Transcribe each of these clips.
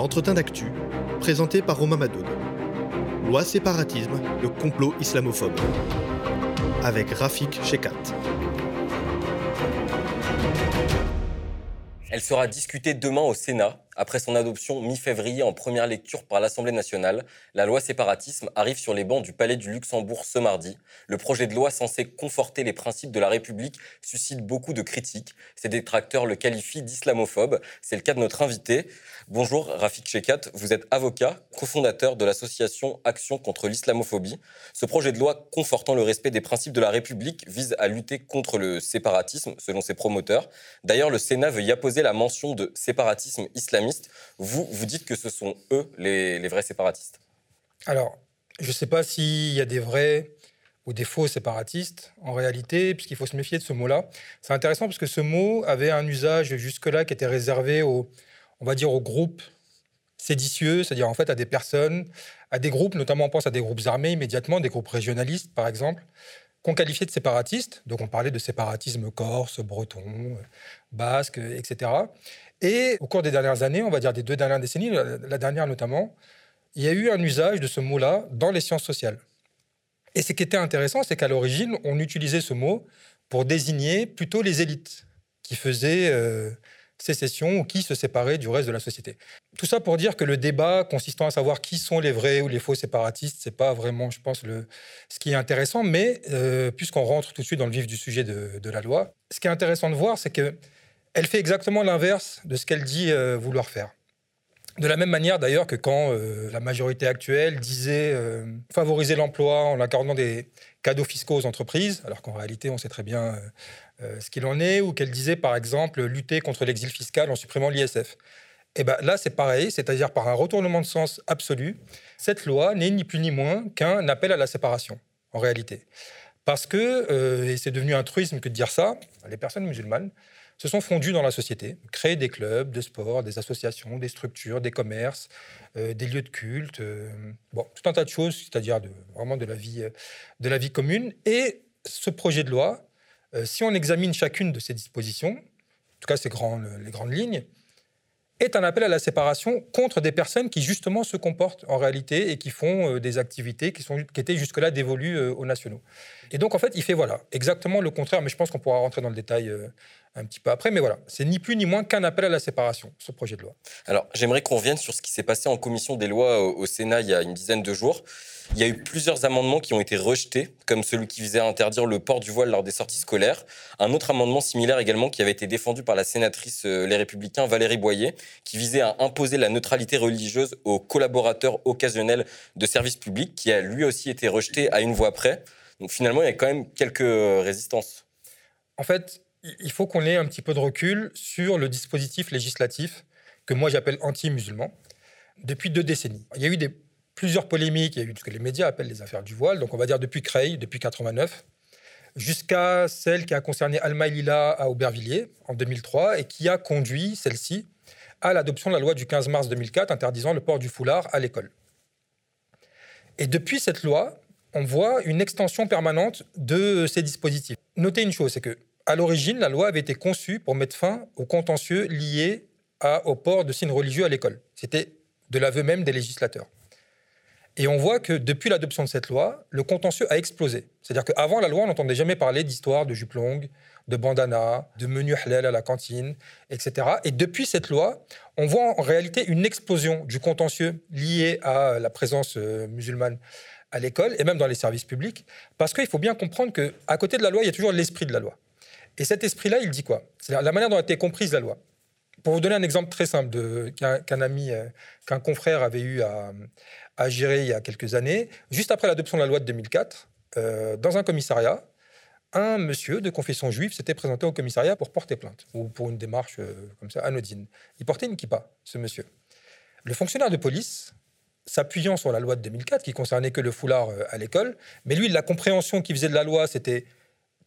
l'entretien d'actu, présenté par Romain Madoud. Loi séparatisme, le complot islamophobe. Avec Rafik Shekat. Elle sera discutée demain au Sénat. Après son adoption mi-février en première lecture par l'Assemblée nationale, la loi séparatisme arrive sur les bancs du Palais du Luxembourg ce mardi. Le projet de loi censé conforter les principes de la République suscite beaucoup de critiques. Ses détracteurs le qualifient d'islamophobe. C'est le cas de notre invité. Bonjour Rafik Shekat, vous êtes avocat, cofondateur de l'association Action contre l'islamophobie. Ce projet de loi confortant le respect des principes de la République vise à lutter contre le séparatisme, selon ses promoteurs. D'ailleurs, le Sénat veut y apposer la mention de séparatisme Vous, vous dites que ce sont eux les, vrais séparatistes. Alors, je ne sais pas s'il y a des vrais ou des faux séparatistes, en réalité, puisqu'il faut se méfier de ce mot-là. C'est intéressant parce que ce mot avait un usage jusque-là qui était réservé aux on va dire, aux groupes séditieux, c'est-à-dire en fait à des personnes, à des groupes, notamment on pense à des groupes armés immédiatement, des groupes régionalistes par exemple, qu'on qualifiait de séparatistes. Donc on parlait de séparatisme corse, breton, basque, etc. Et au cours des dernières années, on va dire des deux dernières décennies, la dernière notamment, il y a eu un usage de ce mot-là dans les sciences sociales. Et ce qui était intéressant, c'est qu'à l'origine, on utilisait ce mot pour désigner plutôt les élites qui faisaient euh, sécession ou qui se séparait du reste de la société. Tout ça pour dire que le débat consistant à savoir qui sont les vrais ou les faux séparatistes, c'est pas vraiment, je pense, le, ce qui est intéressant. Mais euh, puisqu'on rentre tout de suite dans le vif du sujet de, la loi, ce qui est intéressant de voir, c'est que elle fait exactement l'inverse de ce qu'elle dit euh, vouloir faire. De la même manière d'ailleurs que quand euh, la majorité actuelle disait favoriser l'emploi en accordant des cadeaux fiscaux aux entreprises, alors qu'en réalité on sait très bien euh, ce qu'il en est, ou qu'elle disait par exemple lutter contre l'exil fiscal en supprimant l'ISF. Et eh ben là, c'est pareil, c'est-à-dire par un retournement de sens absolu, cette loi n'est ni plus ni moins qu'un appel à la séparation, en réalité. Parce que, euh, et c'est devenu un truisme que de dire ça, les personnes musulmanes se sont fondues dans la société, créent des clubs de sport, des associations, des structures, des commerces, euh, des lieux de culte, bon, tout un tas de choses, c'est-à-dire vraiment de la, vie, de la vie commune. Et ce projet de loi euh, si on examine chacune de ces dispositions, en tout cas ces les grandes lignes, est un appel à la séparation contre des personnes qui justement se comportent en réalité et qui font euh, des activités qui, sont, qui étaient jusque-là dévolues euh, aux nationaux. Et donc en fait, il fait voilà exactement le contraire, mais je pense qu'on pourra rentrer dans le détail un petit peu après, mais voilà, c'est ni plus ni moins qu'un appel à la séparation, ce projet de loi. Alors j'aimerais qu'on revienne sur ce qui s'est passé en commission des lois au Sénat il y a une dizaine de jours. Il y a eu plusieurs amendements qui ont été rejetés, comme celui qui visait à interdire le port du voile lors des sorties scolaires. Un autre amendement similaire également qui avait été défendu par la sénatrice euh, Les Républicains Valérie Boyer, qui visait à imposer la neutralité religieuse aux collaborateurs occasionnels de services publics, qui a lui aussi été rejeté à une voix près. Donc finalement, il y a quand même quelques euh, résistances. En fait, il faut qu'on ait un petit peu de recul sur le dispositif législatif que moi j'appelle anti-musulman depuis deux décennies. Il y a eu plusieurs polémiques. Il y a eu ce que les médias appellent les affaires du voile. Donc, on va dire depuis Creil, depuis 89, jusqu'à celle qui a concerné Alma Lila à Aubervilliers en 2003 et qui a conduit celle-ci à l'adoption de la loi du 15 mars 2004 interdisant le port du foulard à l'école. Et depuis cette loi, on voit une extension permanente de ces dispositifs. Notez une chose, c'est que à l'origine, la loi avait été conçue pour mettre fin aux contentieux liés au port de signes religieux à l'école. C'était de l'aveu même des législateurs. Et on voit que depuis l'adoption de cette loi, le contentieux a explosé. C'est-à-dire qu'avant la loi, on n'entendait jamais parler d'histoire de jupe longue, de bandana, de menu halal à la cantine, etc. Et depuis cette loi, on voit en réalité une explosion du contentieux lié à la présence euh, musulmane à l'école et même dans les services publics, parce qu'il faut bien comprendre qu'à côté de la loi, il y a toujours l'esprit de la loi. Et cet esprit-là, il dit quoi? C'est la manière dont a été comprise la loi. Pour vous donner un exemple très simple qu'un ami, euh, qu'un confrère avait eu à, à gérer il y a quelques années, juste après l'adoption de la loi de 2004, euh, dans un commissariat, un monsieur de confession juive s'était présenté au commissariat pour porter plainte, ou pour une démarche euh, comme ça, anodine. Il portait une kippa, ce monsieur. Le fonctionnaire de police, s'appuyant sur la loi de 2004, qui concernait que le foulard à l'école, mais lui, la compréhension qu'il faisait de la loi, c'était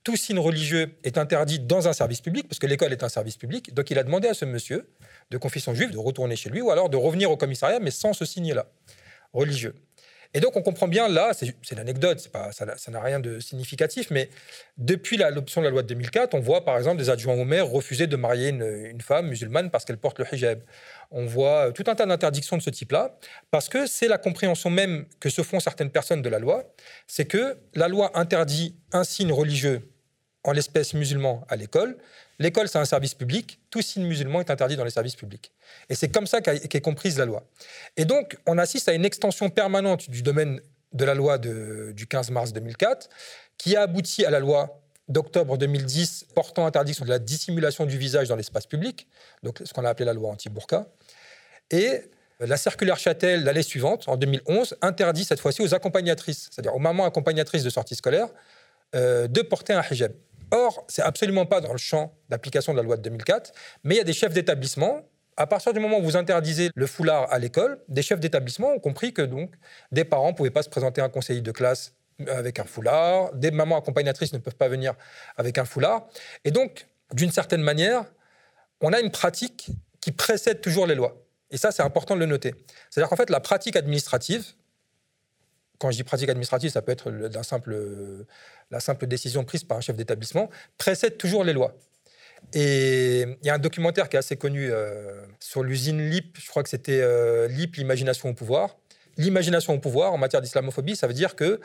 tout signe religieux est interdit dans un service public, parce que l'école est un service public. Donc il a demandé à ce monsieur de confession juive de retourner chez lui, ou alors de revenir au commissariat, mais sans ce signe-là religieux. Et donc, on comprend bien là, c'est l'anecdote, ça n'a rien de significatif, mais depuis l'adoption de la loi de 2004, on voit par exemple des adjoints au maire refuser de marier une, femme musulmane parce qu'elle porte le hijab. On voit tout un tas d'interdictions de ce type-là, parce que c'est la compréhension même que se font certaines personnes de la loi, c'est que la loi interdit un signe religieux, en l'espèce musulman, à l'école, L'école, c'est un service public. Tout signe musulman est interdit dans les services publics. Et c'est comme ça qu'est comprise la loi. Et donc, on assiste à une extension permanente du domaine de la loi du 15 mars 2004, qui a abouti à la loi d'octobre 2010 portant interdiction de la dissimulation du visage dans l'espace public, donc ce qu'on a appelé la loi anti-burqa. Et la circulaire Châtel, l'année suivante, en 2011, interdit cette fois-ci aux accompagnatrices, c'est-à-dire aux mamans accompagnatrices de sortie scolaire, euh, de porter un hijab. Or, c'est absolument pas dans le champ d'application de la loi de 2004, mais il y a des chefs d'établissement. À partir du moment où vous interdisez le foulard à l'école, des chefs d'établissement ont compris que donc des parents ne pouvaient pas se présenter à un conseiller de classe avec un foulard, des mamans accompagnatrices ne peuvent pas venir avec un foulard. Et donc, d'une certaine manière, on a une pratique qui précède toujours les lois. Et ça, c'est important de le noter. C'est-à-dire qu'en fait, la pratique administrative, quand je dis pratique administrative, ça peut être la simple décision prise par un chef d'établissement, précède toujours les lois. Et il y a un documentaire qui est assez connu euh, sur l'usine LIP, je crois que c'était euh, LIP, l'imagination au pouvoir. L'imagination au pouvoir en matière d'islamophobie, ça veut dire que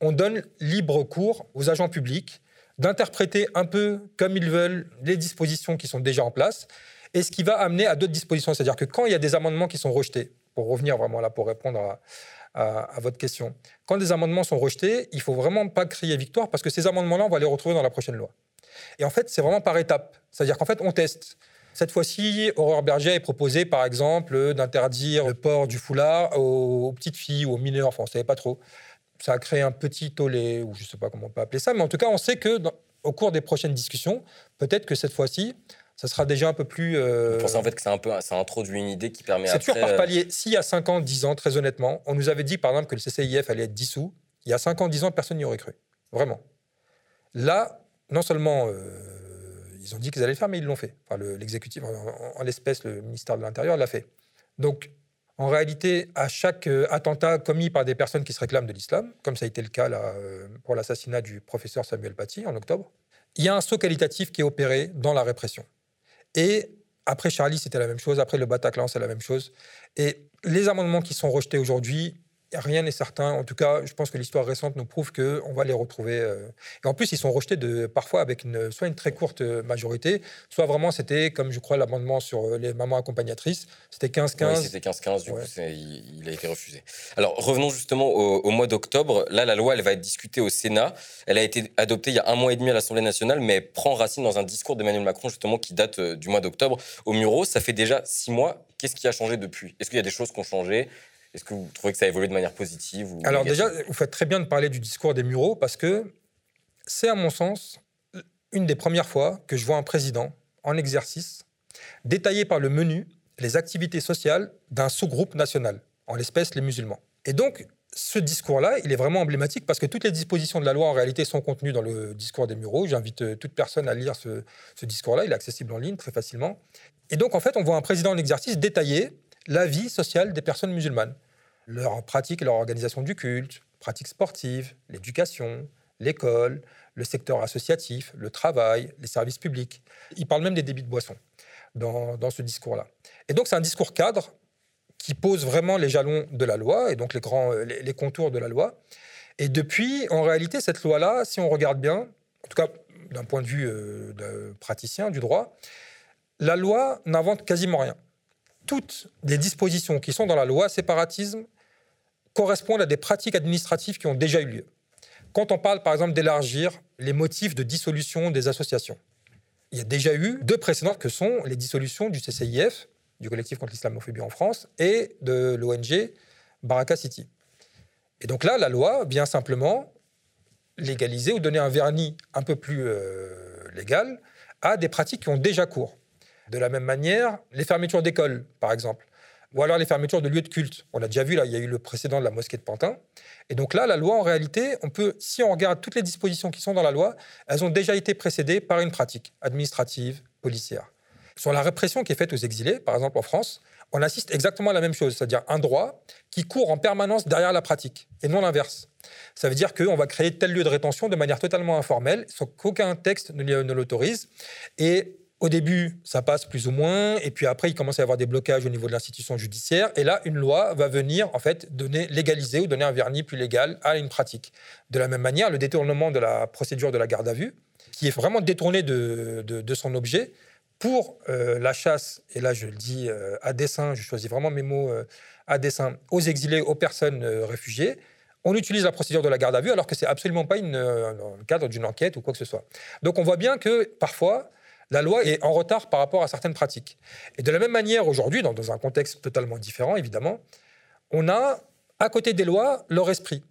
on donne libre cours aux agents publics d'interpréter un peu comme ils veulent les dispositions qui sont déjà en place, et ce qui va amener à d'autres dispositions. C'est-à-dire que quand il y a des amendements qui sont rejetés, pour revenir vraiment là, pour répondre à, à, votre question. Quand des amendements sont rejetés, il faut vraiment pas crier victoire parce que ces amendements-là, on va les retrouver dans la prochaine loi. Et en fait, c'est vraiment par étapes. C'est-à-dire qu'en fait, on teste. Cette fois-ci, Aurore Berger est proposé, par exemple, d'interdire le port du foulard aux, petites filles ou aux mineurs. Enfin, on ne savait pas trop. Ça a créé un petit tollé, ou je ne sais pas comment on peut appeler ça, mais en tout cas, on sait que au cours des prochaines discussions, peut-être que cette fois-ci, ça sera déjà un peu plus. Euh... Vous pensez en fait que c'est un peu, ça introduit une idée qui permet. C'est toujours par euh, palier. S'il y a 5 ans, 10 ans, très honnêtement, on nous avait dit par exemple que le CCIF allait être dissous, il y a 5 ans, 10 ans, personne n'y aurait cru. Vraiment. Là, non seulement euh, ils ont dit qu'ils allaient le faire, mais ils l'ont fait. Enfin, l'exécutif, en, l'espèce, le ministère de l'Intérieur l'a fait. Donc, en réalité, à chaque euh, attentat commis par des personnes qui se réclament de l'islam, comme ça a été le cas là, pour l'assassinat du professeur Samuel Paty en octobre, il y a un saut qualitatif qui est opéré dans la répression. Et après Charlie, c'était la même chose. Après le Bataclan, c'est la même chose. Et les amendements qui sont rejetés aujourd'hui, rien n'est certain. En tout cas, je pense que l'histoire récente nous prouve qu'on va les retrouver. Euh. Et en plus, ils sont rejetés de, parfois avec une, soit une très courte majorité, soit vraiment c'était, comme je crois, l'amendement sur euh, les mamans accompagnatrices, c'était 15-15. Oui, c'était 15-15, du coup, il, a été refusé. Alors, revenons justement au, mois d'octobre. Là, la loi, elle va être discutée au Sénat. Elle a été adoptée il y a un mois et demi à l'Assemblée nationale, mais elle prend racine dans un discours d'Emmanuel Macron, justement, qui date euh, du mois d'octobre au Muro. Ça fait déjà six mois. Qu'est-ce qui a changé depuis? Est-ce qu'il y a des choses qui ont changé? Est-ce que vous trouvez que ça a évolué de manière positive ou Alors déjà, vous faites très bien de parler du discours des Mureaux parce que c'est à mon sens une des premières fois que je vois un président en exercice détailler par le menu les activités sociales d'un sous-groupe national, en l'espèce les musulmans. Et donc, ce discours-là, il est vraiment emblématique parce que toutes les dispositions de la loi, en réalité, sont contenues dans le discours des Mureaux. J'invite euh, toute personne à lire ce, ce discours-là. Il est accessible en ligne très facilement. Et donc, en fait, on voit un président en exercice détailler la vie sociale des personnes musulmanes leur pratique et leur organisation du culte, pratiques sportives, l'éducation, l'école, le secteur associatif, le travail, les services publics. Il parle même des débits de boissons dans, ce discours-là. Et donc c'est un discours cadre qui pose vraiment les jalons de la loi et donc les, grands, les, contours de la loi. Et depuis, en réalité, cette loi-là, si on regarde bien, en tout cas d'un point de vue euh, de praticien du droit, la loi n'invente quasiment rien. Toutes les dispositions qui sont dans la loi séparatisme correspondent à des pratiques administratives qui ont déjà eu lieu. Quand on parle, par exemple, d'élargir les motifs de dissolution des associations, il y a déjà eu deux précédentes que sont les dissolutions du CCIF, du collectif contre l'islamophobie en France, et de l'ONG Baraka City. Et donc là, la loi vient simplement légaliser ou donner un vernis un peu plus euh, légal à des pratiques qui ont déjà cours. De la même manière, les fermetures d'écoles, par exemple ou alors les fermetures de lieux de culte. On l'a déjà vu, là, il y a eu le précédent de la mosquée de Pantin. Et donc là, la loi, en réalité, on peut, si on regarde toutes les dispositions qui sont dans la loi, elles ont déjà été précédées par une pratique administrative, policière. Sur la répression qui est faite aux exilés, par exemple en France, on assiste exactement à la même chose, c'est-à-dire un droit qui court en permanence derrière la pratique, et non l'inverse. Ça veut dire qu'on va créer tel lieu de rétention de manière totalement informelle, sans qu'aucun texte ne l'autorise. Et au début, ça passe plus ou moins, et puis après, il commence à y avoir des blocages au niveau de l'institution judiciaire, et là, une loi va venir, en fait, donner, légaliser ou donner un vernis plus légal à une pratique. De la même manière, le détournement de la procédure de la garde à vue, qui est vraiment détourné de, de son objet, pour euh, la chasse, et là je le dis euh, à dessein, je choisis vraiment mes mots euh, à dessein, aux exilés, aux personnes réfugiées, on utilise la procédure de la garde à vue alors que c'est absolument pas une, dans le cadre d'une enquête ou quoi que ce soit. Donc on voit bien que parfois la loi est en retard par rapport à certaines pratiques. Et de la même manière aujourd'hui, dans, un contexte totalement différent évidemment, on a à côté des lois leur esprit.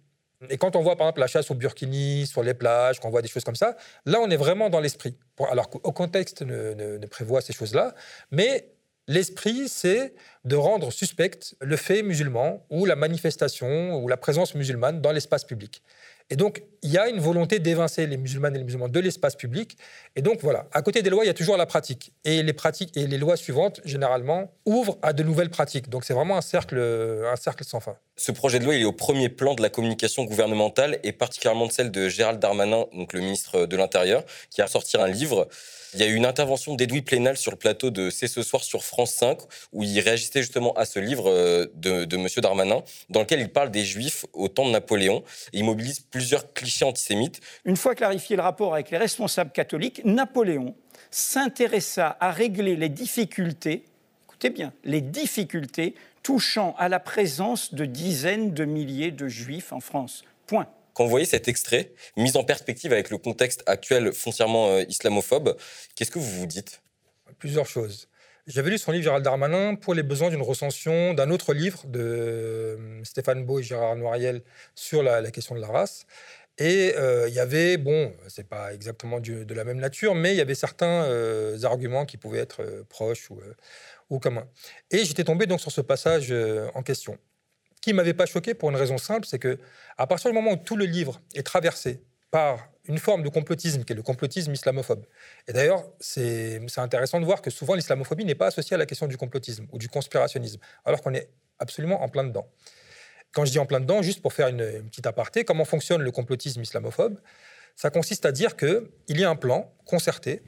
Et quand on voit par exemple la chasse au burkini sur les plages, quand on voit des choses comme ça, là on est vraiment dans l'esprit. Alors qu'au contexte ne, prévoit ces choses-là, mais l'esprit c'est de rendre suspect le fait musulman ou la manifestation ou la présence musulmane dans l'espace public. Et donc, il y a une volonté d'évincer les musulmanes et les musulmans de l'espace public. Et donc, voilà, à côté des lois, il y a toujours la pratique. Et les pratiques et les lois suivantes, généralement, ouvrent à de nouvelles pratiques. Donc, c'est vraiment un cercle, un cercle sans fin. Ce projet de loi, il est au premier plan de la communication gouvernementale et particulièrement de celle de Gérald Darmanin, donc le ministre de l'Intérieur, qui a sorti un livre il y a eu une intervention d'Edoui Plénal sur le plateau de C'est ce soir sur France 5, où il réagissait justement à ce livre euh, de, M. Darmanin, dans lequel il parle des Juifs au temps de Napoléon. Et il mobilise plusieurs clichés antisémites. Une fois clarifié le rapport avec les responsables catholiques, Napoléon s'intéressa à régler les difficultés, écoutez bien, les difficultés touchant à la présence de dizaines de milliers de Juifs en France. Point. Quand vous voyez cet extrait, mis en perspective avec le contexte actuel foncièrement euh, islamophobe, qu'est-ce que vous vous dites? Plusieurs choses. J'avais lu son livre Gérald Darmanin pour les besoins d'une recension d'un autre livre de euh, Stéphane Beau et Gérard Noiriel sur la, question de la race. Et euh, il y avait, bon, c'est pas exactement de la même nature, mais il y avait certains arguments qui pouvaient être proches ou, ou communs. Et j'étais tombé donc sur ce passage en question qui m'avait pas choqué pour une raison simple, c'est que à partir du moment où tout le livre est traversé par une forme de complotisme qui est le complotisme islamophobe. Et d'ailleurs, c'est intéressant de voir que souvent l'islamophobie n'est pas associée à la question du complotisme ou du conspirationnisme, alors qu'on est absolument en plein dedans. Quand je dis en plein dedans, juste pour faire une, une petite aparté, comment fonctionne le complotisme islamophobe? Ça consiste à dire qu'il y a un plan concerté,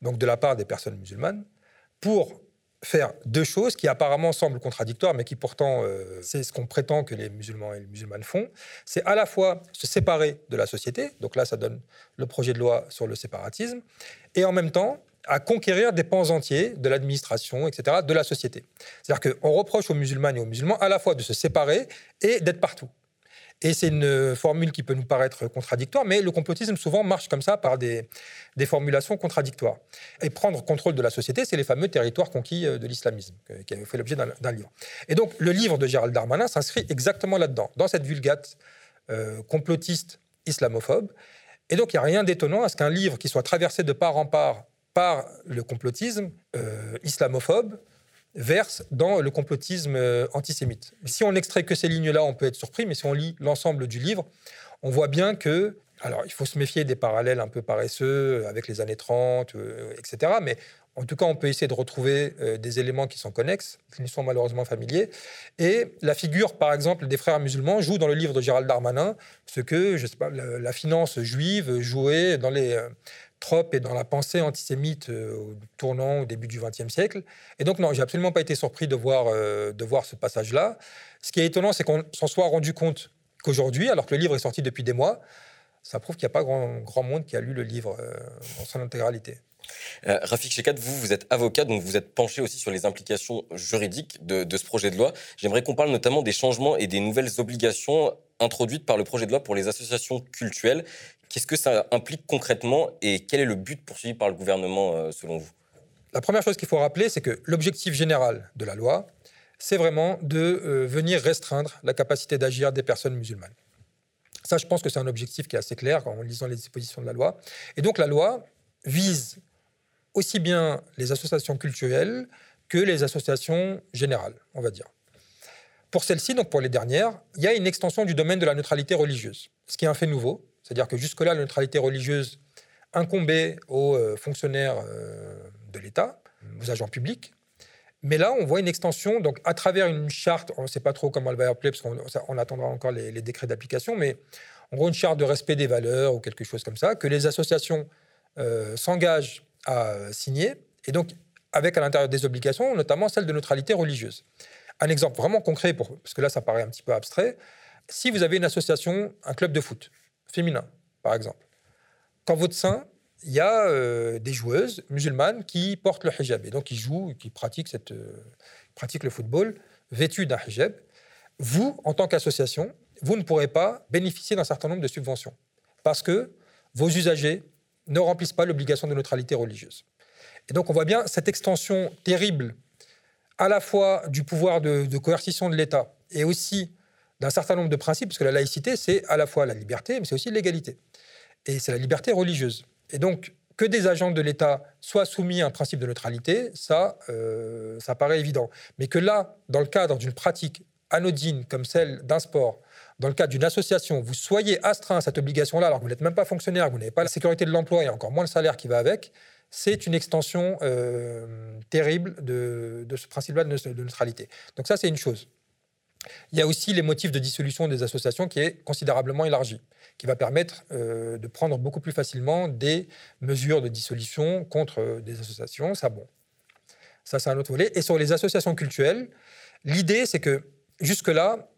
donc de la part des personnes musulmanes, pour faire deux choses qui apparemment semblent contradictoires, mais qui pourtant, euh, c'est ce qu'on prétend que les musulmans et les musulmanes font. C'est à la fois se séparer de la société, donc là, ça donne le projet de loi sur le séparatisme, et en même temps, à conquérir des pans entiers de l'administration, etc., de la société. C'est-à-dire qu'on reproche aux musulmans et aux musulmans à la fois de se séparer et d'être partout. Et c'est une formule qui peut nous paraître contradictoire, mais le complotisme souvent marche comme ça par des, formulations contradictoires. Et prendre contrôle de la société, c'est les fameux territoires conquis euh, de l'islamisme, qui a fait l'objet d'un livre. Et donc le livre de Gérald Darmanin s'inscrit exactement là-dedans, dans cette vulgate euh, complotiste islamophobe. Et donc il n'y a rien d'étonnant à ce qu'un livre qui soit traversé de part en part par le complotisme euh, islamophobe verse dans le complotisme euh, antisémite. Si on extrait que ces lignes-là, on peut être surpris, mais si on lit l'ensemble du livre, on voit bien que, alors il faut se méfier des parallèles un peu paresseux avec les années 30, euh, etc., mais en tout cas, on peut essayer de retrouver euh, des éléments qui sont connexes, qui nous sont malheureusement familiers. Et la figure, par exemple, des frères musulmans joue dans le livre de Gérald Darmanin ce que, je sais pas, la, finance juive jouait dans les, et dans la pensée antisémite euh, au tournant au début du XXe siècle. Et donc, non, j'ai absolument pas été surpris de voir, euh, de voir ce passage-là. Ce qui est étonnant, c'est qu'on s'en soit rendu compte qu'aujourd'hui, alors que le livre est sorti depuis des mois, ça prouve qu'il n'y a pas grand, grand monde qui a lu le livre euh, en son intégralité. Rafik Shekat, vous, vous êtes avocat, donc vous êtes penché aussi sur les implications juridiques de, de ce projet de loi. J'aimerais qu'on parle notamment des changements et des nouvelles obligations introduites par le projet de loi pour les associations cultuelles. Qu'est-ce que ça implique concrètement et quel est le but poursuivi par le gouvernement euh, selon vous? La première chose qu'il faut rappeler, c'est que l'objectif général de la loi, c'est vraiment de euh, venir restreindre la capacité d'agir des personnes musulmanes. Ça, je pense que c'est un objectif qui est assez clair en lisant les dispositions de la loi. Et donc la loi vise aussi bien les associations culturelles que les associations générales, on va dire. Pour celles-ci, donc pour les dernières, il y a une extension du domaine de la neutralité religieuse, ce qui est un fait nouveau, c'est-à-dire que jusque-là, la neutralité religieuse incombait aux euh, fonctionnaires euh, de l'État, aux agents publics. Mais là, on voit une extension, donc à travers une charte, on ne sait pas trop comment elle va appeler, parce qu'on attendra encore les, décrets d'application, mais en gros, une charte de respect des valeurs ou quelque chose comme ça, que les associations euh, s'engagent à signer, et donc avec à l'intérieur des obligations, notamment celle de neutralité religieuse. Un exemple vraiment concret, pour, parce que là, ça paraît un petit peu abstrait. Si vous avez une association, un club de foot féminin, par exemple, quand votre sein il y a euh, des joueuses musulmanes qui portent le hijab et donc qui jouent, qui pratiquent, cette, euh, pratiquent le football vêtues d'un hijab. Vous, en tant qu'association, vous ne pourrez pas bénéficier d'un certain nombre de subventions parce que vos usagers ne remplissent pas l'obligation de neutralité religieuse. Et donc on voit bien cette extension terrible à la fois du pouvoir de, de coercition de l'État et aussi d'un certain nombre de principes, parce que la laïcité, c'est à la fois la liberté, mais c'est aussi l'égalité. Et c'est la liberté religieuse. Et donc, que des agents de l'État soient soumis à un principe de neutralité, ça, euh, ça paraît évident. Mais que là, dans le cadre d'une pratique anodine comme celle d'un sport, dans le cadre d'une association, vous soyez astreint à cette obligation-là, alors que vous n'êtes même pas fonctionnaire, vous n'avez pas la sécurité de l'emploi et encore moins le salaire qui va avec, c'est une extension euh, terrible de, ce principe-là de neutralité. Donc ça, c'est une chose. Il y a aussi les motifs de dissolution des associations qui est considérablement élargi, qui va permettre euh, de prendre beaucoup plus facilement des mesures de dissolution contre euh, des associations. Ça, bon, ça c'est un autre volet. Et sur les associations culturelles, l'idée c'est que jusque-là,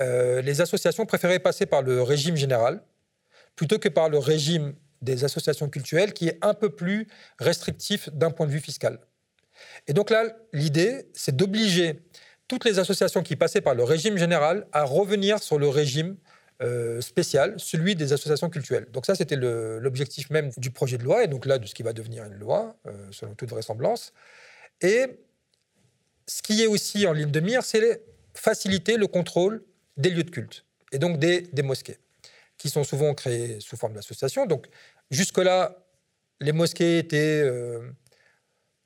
euh, les associations préféraient passer par le régime général plutôt que par le régime des associations culturelles qui est un peu plus restrictif d'un point de vue fiscal. Et donc là, l'idée, c'est d'obliger toutes les associations qui passaient par le régime général à revenir sur le régime euh, spécial, celui des associations culturelles. Donc ça, c'était l'objectif même du projet de loi, et donc là, de ce qui va devenir une loi, euh, selon toute vraisemblance. Et ce qui est aussi en ligne de mire, c'est faciliter le contrôle des lieux de culte, et donc des, mosquées, qui sont souvent créées sous forme d'associations. Donc jusque-là, les mosquées étaient... Euh,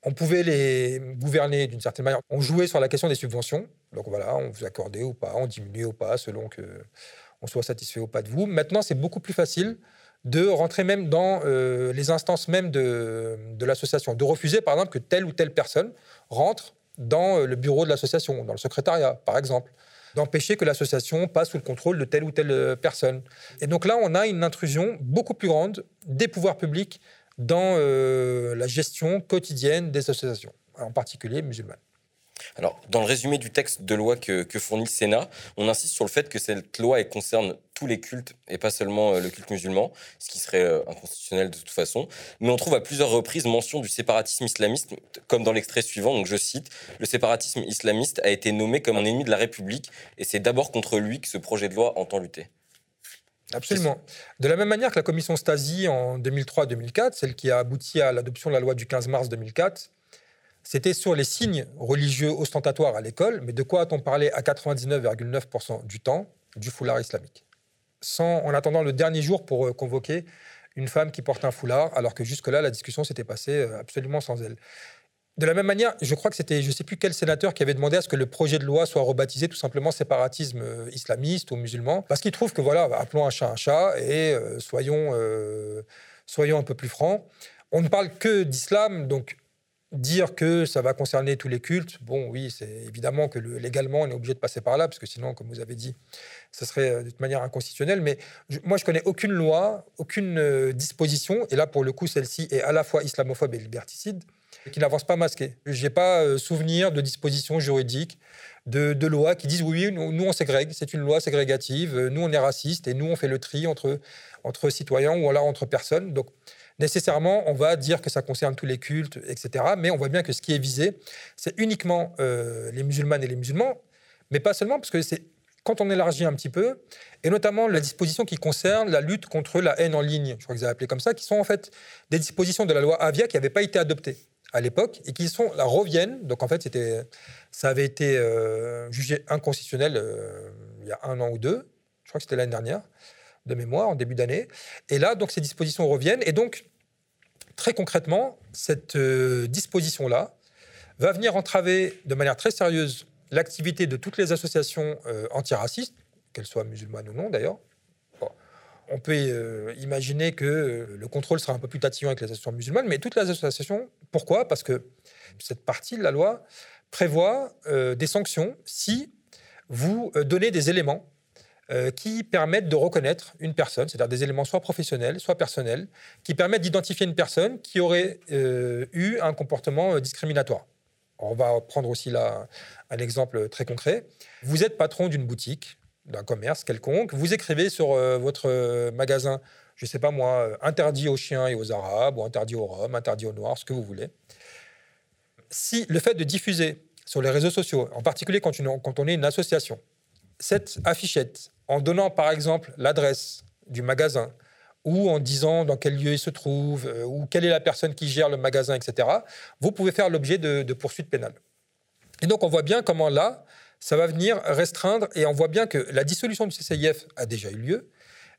on pouvait les gouverner d'une certaine manière. On jouait sur la question des subventions. Donc voilà, on vous accordait ou pas, on diminuait ou pas, selon que on soit satisfait ou pas de vous. Maintenant, c'est beaucoup plus facile de rentrer même dans euh, les instances même de, l'association, de refuser par exemple que telle ou telle personne rentre dans euh, le bureau de l'association, dans le secrétariat par exemple, d'empêcher que l'association passe sous le contrôle de telle ou telle euh, personne. Et donc là, on a une intrusion beaucoup plus grande des pouvoirs publics dans euh, la gestion quotidienne des associations, en particulier musulmanes. Alors, dans le résumé du texte de loi que, fournit le Sénat, on insiste sur le fait que cette loi concerne tous les cultes et pas seulement euh, le culte musulman, ce qui serait euh, inconstitutionnel de toute façon. Mais on trouve à plusieurs reprises mention du séparatisme islamiste, comme dans l'extrait suivant. Donc, je cite Le séparatisme islamiste a été nommé comme un ennemi de la République et c'est d'abord contre lui que ce projet de loi entend lutter. Absolument. De la même manière que la commission Stasi en 2003-2004, celle qui a abouti à l'adoption de la loi du 15 mars 2004, c'était sur les signes religieux ostentatoires à l'école, mais de quoi a-t-on parlé à 99,9% du temps Du foulard islamique? Sans, en attendant le dernier jour pour euh, convoquer une femme qui porte un foulard, alors que jusque-là, la discussion s'était passée euh, absolument sans elle. De la même manière, je crois que c'était, je ne sais plus quel sénateur qui avait demandé à ce que le projet de loi soit rebaptisé tout simplement séparatisme euh, islamiste ou musulman, parce qu'il trouve que voilà, appelons un chat un chat et euh, soyons, euh, soyons un peu plus francs. On ne parle que d'islam, donc dire que ça va concerner tous les cultes, bon, oui, c'est évidemment que légalement, on est obligé de passer par là, parce que sinon, comme vous avez dit, ça serait de toute manière inconstitutionnel. Mais moi, je connais aucune loi, aucune disposition, et là, pour le coup, celle-ci est à la fois islamophobe et liberticide, qui n'avancent pas masqués. Je n'ai pas euh, souvenir de dispositions juridiques, de, lois qui disent oui, nous, on ségrègue, c'est une loi ségrégative, euh, nous on est raciste et nous on fait le tri entre, entre citoyens ou alors entre personnes. Donc nécessairement, on va dire que ça concerne tous les cultes, etc. Mais on voit bien que ce qui est visé, c'est uniquement euh, les musulmanes et les musulmans, mais pas seulement, parce que c'est quand on élargit un petit peu, et notamment la disposition qui concerne la lutte contre la haine en ligne, je crois que vous avez appelé comme ça, qui sont en fait des dispositions de la loi Avia qui n'avaient pas été adoptées à l'époque et qui sont, reviennent. Donc en fait, c'était, ça avait été euh, jugé inconstitutionnel euh, il y a un an ou deux. Je crois que c'était l'année dernière, de mémoire, en début d'année. Et là, donc ces dispositions reviennent. Et donc, très concrètement, cette euh, disposition-là va venir entraver de manière très sérieuse l'activité de toutes les associations antiracistes, qu'elles soient musulmanes ou non d'ailleurs, on peut euh, imaginer que euh, le contrôle sera un peu plus tatillon avec les associations musulmanes, mais toutes les associations, pourquoi? Parce que cette partie de la loi prévoit des sanctions si vous donnez des éléments qui permettent de reconnaître une personne, c'est-à-dire des éléments soit professionnels, soit personnels, qui permettent d'identifier une personne qui aurait eu un comportement discriminatoire. On va prendre aussi là un exemple très concret. Vous êtes patron d'une boutique, d'un commerce quelconque, vous écrivez sur votre magasin je ne sais pas moi, euh, interdit aux chiens et aux arabes, ou interdit aux roms, interdit aux noirs, ce que vous voulez. Si le fait de diffuser sur les réseaux sociaux, en particulier quand, on est une association, cette affichette, en donnant par exemple l'adresse du magasin, ou en disant dans quel lieu il se trouve, euh, ou quelle est la personne qui gère le magasin, etc., vous pouvez faire l'objet de, de poursuites pénales. Et donc on voit bien comment là, ça va venir restreindre, et on voit bien que la dissolution du CCIF a déjà eu lieu,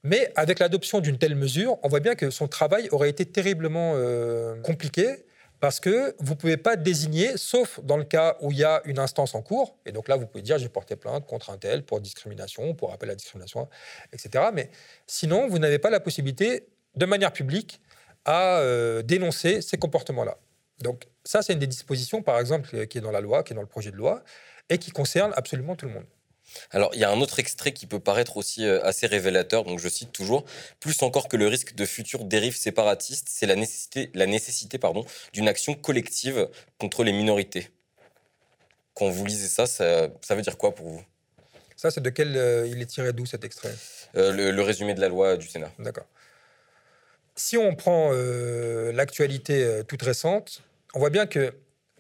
mais avec l'adoption d'une telle mesure, on voit bien que son travail aurait été terriblement euh, compliqué parce que vous ne pouvez pas désigner, sauf dans le cas où il y a une instance en cours, et donc là, vous pouvez dire j'ai porté plainte contre un tel pour discrimination, pour appel à discrimination, etc. Mais sinon, vous n'avez pas la possibilité, de manière publique, à euh, dénoncer ces comportements-là. Donc ça, c'est une des dispositions, par exemple, qui est dans la loi, qui est dans le projet de loi, et qui concerne absolument tout le monde. Alors, il y a un autre extrait qui peut paraître aussi euh, assez révélateur, donc je cite toujours Plus encore que le risque de futures dérives séparatistes, c'est la nécessité, la nécessité pardon, d'une action collective contre les minorités. Quand vous lisez ça, ça, veut dire quoi pour vous? Ça, c'est de quel. Euh, il est tiré d'où cet extrait? Euh, le, résumé de la loi du Sénat. D'accord. Si on prend l'actualité toute récente, on voit bien que.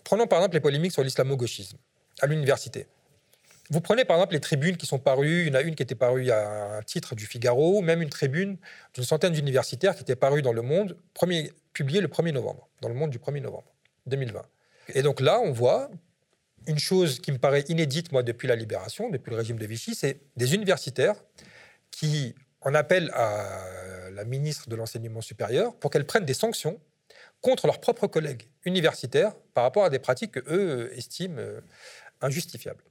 Prenons par exemple les polémiques sur l'islamo-gauchisme à l'université. Vous prenez par exemple les tribunes qui sont parues, il y en a une qui était parue à un titre du Figaro, même une tribune d'une centaine d'universitaires qui était parue dans Le Monde, premier, publiée le 1er novembre, dans Le Monde du 1er novembre 2020. Et donc là, on voit une chose qui me paraît inédite, moi, depuis la libération, depuis le régime de Vichy, c'est des universitaires qui en appellent à la ministre de l'Enseignement supérieur pour qu'elle prenne des sanctions contre leurs propres collègues universitaires par rapport à des pratiques que eux estiment euh, injustifiables.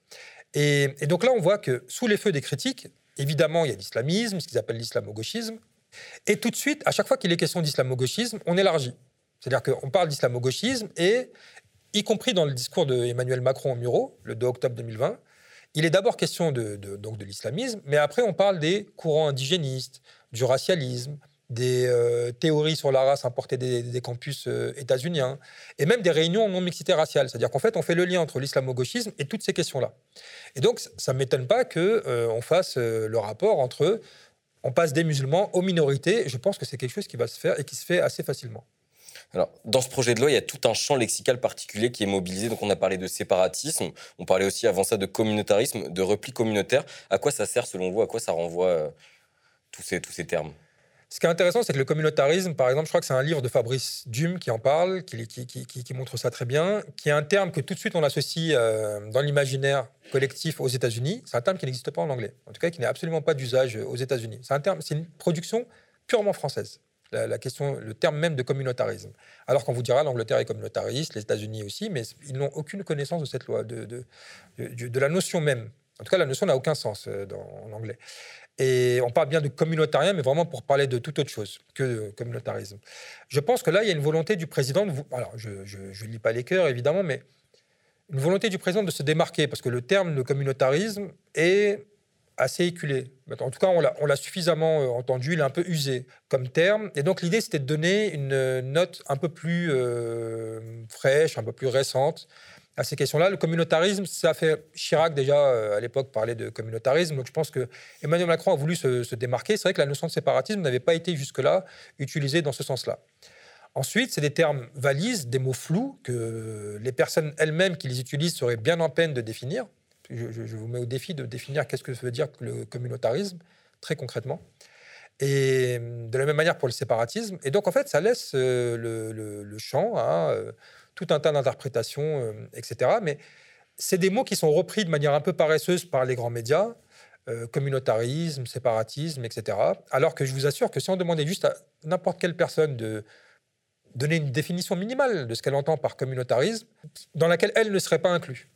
Et, donc là, on voit que sous les feux des critiques, évidemment, il y a l'islamisme, ce qu'ils appellent l'islamo-gauchisme. Et tout de suite, à chaque fois qu'il est question d'islamo-gauchisme, on élargit. C'est-à-dire qu'on parle d'islamo-gauchisme et, y compris dans le discours d'Emmanuel Macron au Muro, le 2 octobre 2020, il est d'abord question de, donc de l'islamisme, mais après on parle des courants indigénistes, du racialisme, des euh, théories sur la race importées des, campus euh, états-uniens, et même des réunions non mixité raciale. C'est-à-dire qu'en fait, on fait le lien entre l'islamo-gauchisme et toutes ces questions-là. Et donc, ça ne m'étonne pas qu'on euh, fasse le rapport entre on passe des musulmans aux minorités. Je pense que c'est quelque chose qui va se faire et qui se fait assez facilement. Alors, dans ce projet de loi, il y a tout un champ lexical particulier qui est mobilisé. Donc, on a parlé de séparatisme, on parlait aussi avant ça de communautarisme, de repli communautaire. À quoi ça sert selon vous À quoi ça renvoie tous, ces, tous ces termes? Ce qui est intéressant, c'est que le communautarisme, par exemple, je crois que c'est un livre de Fabrice Dume qui en parle, qui, montre ça très bien, qui est un terme que tout de suite on associe euh, dans l'imaginaire collectif aux États-Unis. C'est un terme qui n'existe pas en anglais, en tout cas qui n'est absolument pas d'usage aux États-Unis. C'est un terme, c'est une production purement française. La, question, le terme même de communautarisme. Alors qu'on vous dira l'Angleterre est communautariste, les États-Unis aussi, mais ils n'ont aucune connaissance de cette loi, de, la notion même. En tout cas, la notion n'a aucun sens euh, en anglais. Et on parle bien de communautarien, mais vraiment pour parler de toute autre chose que communautarisme. Je pense que là, il y a une volonté du président, alors je ne lis pas les cœurs évidemment, mais une volonté du président de se démarquer, parce que le terme de communautarisme est assez éculé. En tout cas, on l'a suffisamment euh, entendu, il est un peu usé comme terme. Et donc l'idée, c'était de donner une note un peu plus euh, fraîche, un peu plus récente, à ces questions-là. Le communautarisme, ça fait Chirac déjà euh, à l'époque parlait de communautarisme. Donc je pense que Emmanuel Macron a voulu se, démarquer. C'est vrai que la notion de séparatisme n'avait pas été jusque-là utilisée dans ce sens-là. Ensuite, c'est des termes valises, des mots flous que les personnes elles-mêmes qui les utilisent seraient bien en peine de définir. Je, vous mets au défi de définir qu'est-ce que veut dire le communautarisme, très concrètement. Et de la même manière pour le séparatisme. Et donc, en fait, ça laisse euh, le, champ à euh, tout un tas d'interprétations, euh, etc. Mais c'est des mots qui sont repris de manière un peu paresseuse par les grands médias, euh, communautarisme, séparatisme, etc. Alors que je vous assure que si on demandait juste à n'importe quelle personne de donner une définition minimale de ce qu'elle entend par communautarisme, dans laquelle elle ne serait pas inclue.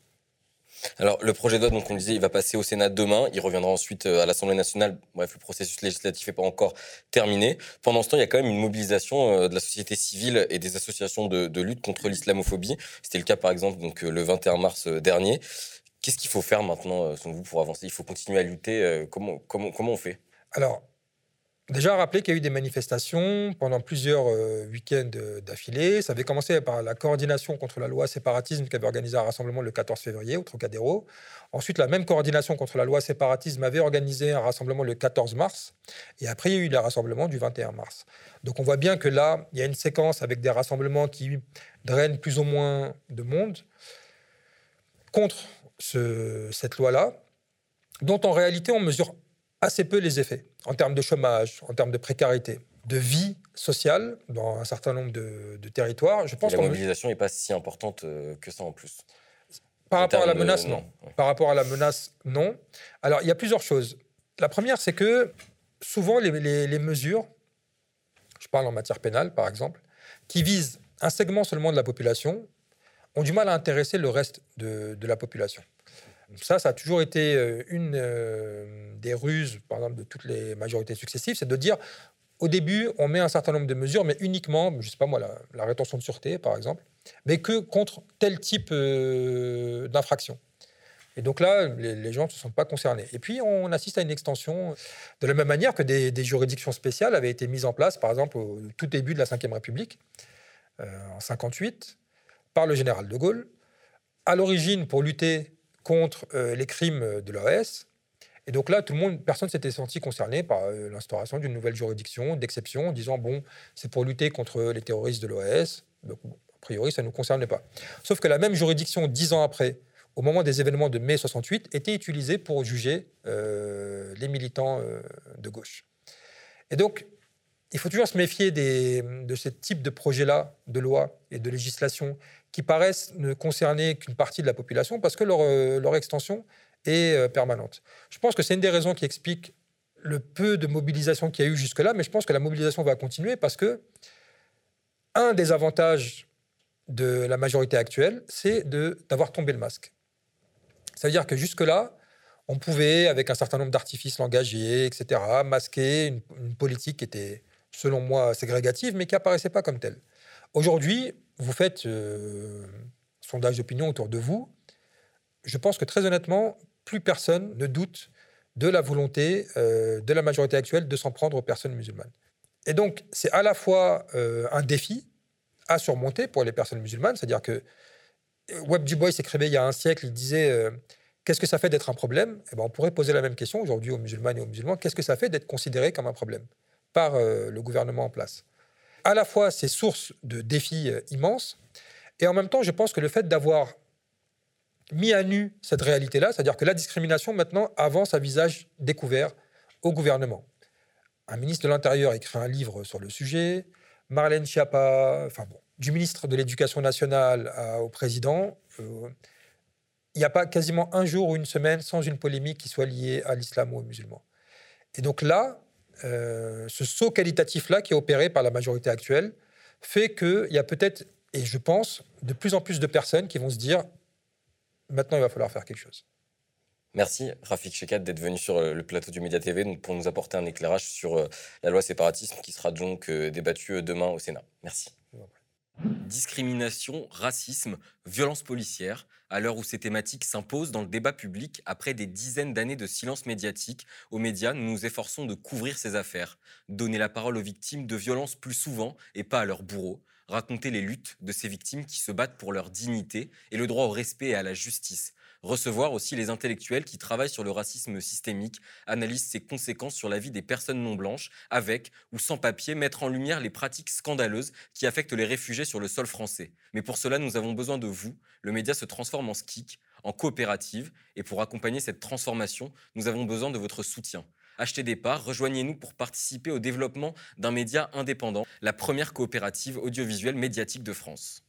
Alors, le projet de loi, donc, on disait, il va passer au Sénat demain. Il reviendra ensuite euh, à l'Assemblée nationale. Bref, le processus législatif n'est pas encore terminé. Pendant ce temps, il y a quand même une mobilisation euh, de la société civile et des associations de, lutte contre l'islamophobie. C'était le cas, par exemple, donc, le 21 mars dernier. Qu'est-ce qu'il faut faire maintenant, selon vous, pour avancer? Il faut continuer à lutter. Comment, comment, comment on fait? Alors, Déjà rappeler qu'il y a eu des manifestations pendant plusieurs euh, week-ends d'affilée. Ça avait commencé par la coordination contre la loi séparatisme qui avait organisé un rassemblement le 14 février au Trocadéro. Ensuite, la même coordination contre la loi séparatisme avait organisé un rassemblement le 14 mars. Et après, il y a eu le rassemblement du 21 mars. Donc on voit bien que là, il y a une séquence avec des rassemblements qui drainent plus ou moins de monde contre cette loi-là, dont en réalité on mesure assez peu les effets en termes de chômage, en termes de précarité, de vie sociale dans un certain nombre de, territoires. Je pense que la mobilisation n'est pas si importante euh, que ça en plus. Par rapport à la menace, non. Par rapport à la menace, non. Alors, il y a plusieurs choses. La première, c'est que souvent, les, mesures, je parle en matière pénale, par exemple, qui visent un segment seulement de la population, ont du mal à intéresser le reste de la population. Ça, ça a toujours été euh, une euh, des ruses, par exemple, de toutes les majorités successives, c'est de dire, au début, on met un certain nombre de mesures, mais uniquement, je ne sais pas moi, la, rétention de sûreté, par exemple, mais que contre tel type euh, d'infraction. Et donc là, les, gens ne se sentent pas concernés. Et puis, on assiste à une extension de la même manière que des, juridictions spéciales avaient été mises en place, par exemple, au tout début de la Ve République, en 58, par le général de Gaulle, à l'origine pour lutter contre euh, les crimes de l'OS. Et donc là, tout le monde, personne s'était senti concerné par euh, l'instauration d'une nouvelle juridiction d'exception, disant bon, c'est pour lutter contre les terroristes de l'OS. Donc, a priori, ça ne nous concernait pas. Sauf que la même juridiction, dix ans après, au moment des événements de mai 68, était utilisée pour juger euh, les militants de gauche. Et donc, il faut toujours se méfier de ce type de projet-là, de loi et de législation, qui paraissent ne concerner qu'une partie de la population parce que leur, euh, extension est euh, permanente. Je pense que c'est une des raisons qui explique le peu de mobilisation qu'il y a eu jusque-là, mais je pense que la mobilisation va continuer parce que un des avantages de la majorité actuelle, c'est d'avoir tombé le masque. C'est-à-dire que jusque-là, on pouvait, avec un certain nombre d'artifices langagiers, etc., masquer une, une, politique qui était, selon moi, ségrégative, mais qui apparaissait pas comme telle. Aujourd'hui, vous faites euh, sondage d'opinion autour de vous. Je pense que très honnêtement, plus personne ne doute de la volonté euh, de la majorité actuelle de s'en prendre aux personnes musulmanes. Et donc, c'est à la fois euh, un défi à surmonter pour les personnes musulmanes, c'est-à-dire que Webb Du Bois écrivait il y a un siècle, il disait Qu'est-ce que ça fait d'être un problème? Eh ben, On pourrait poser la même question aujourd'hui aux musulmanes et aux musulmans qu'est-ce que ça fait d'être considéré comme un problème par le gouvernement en place à la fois ces sources de défis euh, immenses, et en même temps, je pense que le fait d'avoir mis à nu cette réalité-là, c'est-à-dire que la discrimination maintenant avance à visage découvert au gouvernement. Un ministre de l'Intérieur écrit un livre sur le sujet, Marlène Schiappa, enfin bon, du ministre de l'Éducation nationale au président, euh, il n'y a pas quasiment un jour ou une semaine sans une polémique qui soit liée à l'islam ou aux musulmans. Et donc là, euh, ce saut qualitatif-là qui est opéré par la majorité actuelle fait qu'il y a peut-être, et je pense, de plus en plus de personnes qui vont se dire maintenant il va falloir faire quelque chose. Merci Rafik Shekat d'être venu sur euh, le plateau du Média TV pour nous apporter un éclairage sur euh, la loi séparatisme qui sera donc débattue demain au Sénat. Merci. Discrimination, racisme, violence policière, à l'heure où ces thématiques s'imposent dans le débat public après des dizaines d'années de silence médiatique, aux médias, nous nous efforçons de couvrir ces affaires, donner la parole aux victimes de violences plus souvent et pas à leurs bourreaux, raconter les luttes de ces victimes qui se battent pour leur dignité et le droit au respect et à la justice, Recevoir aussi les intellectuels qui travaillent sur le racisme systémique, analysent ses conséquences sur la vie des personnes non blanches, avec ou sans papier, mettre en lumière les pratiques scandaleuses qui affectent les réfugiés sur le sol français. Mais pour cela, nous avons besoin de vous. Le média se transforme en SKIC, en coopérative, et pour accompagner cette transformation, nous avons besoin de votre soutien. Achetez des parts, rejoignez-nous pour participer au développement d'un média indépendant, la première coopérative audiovisuelle médiatique de France.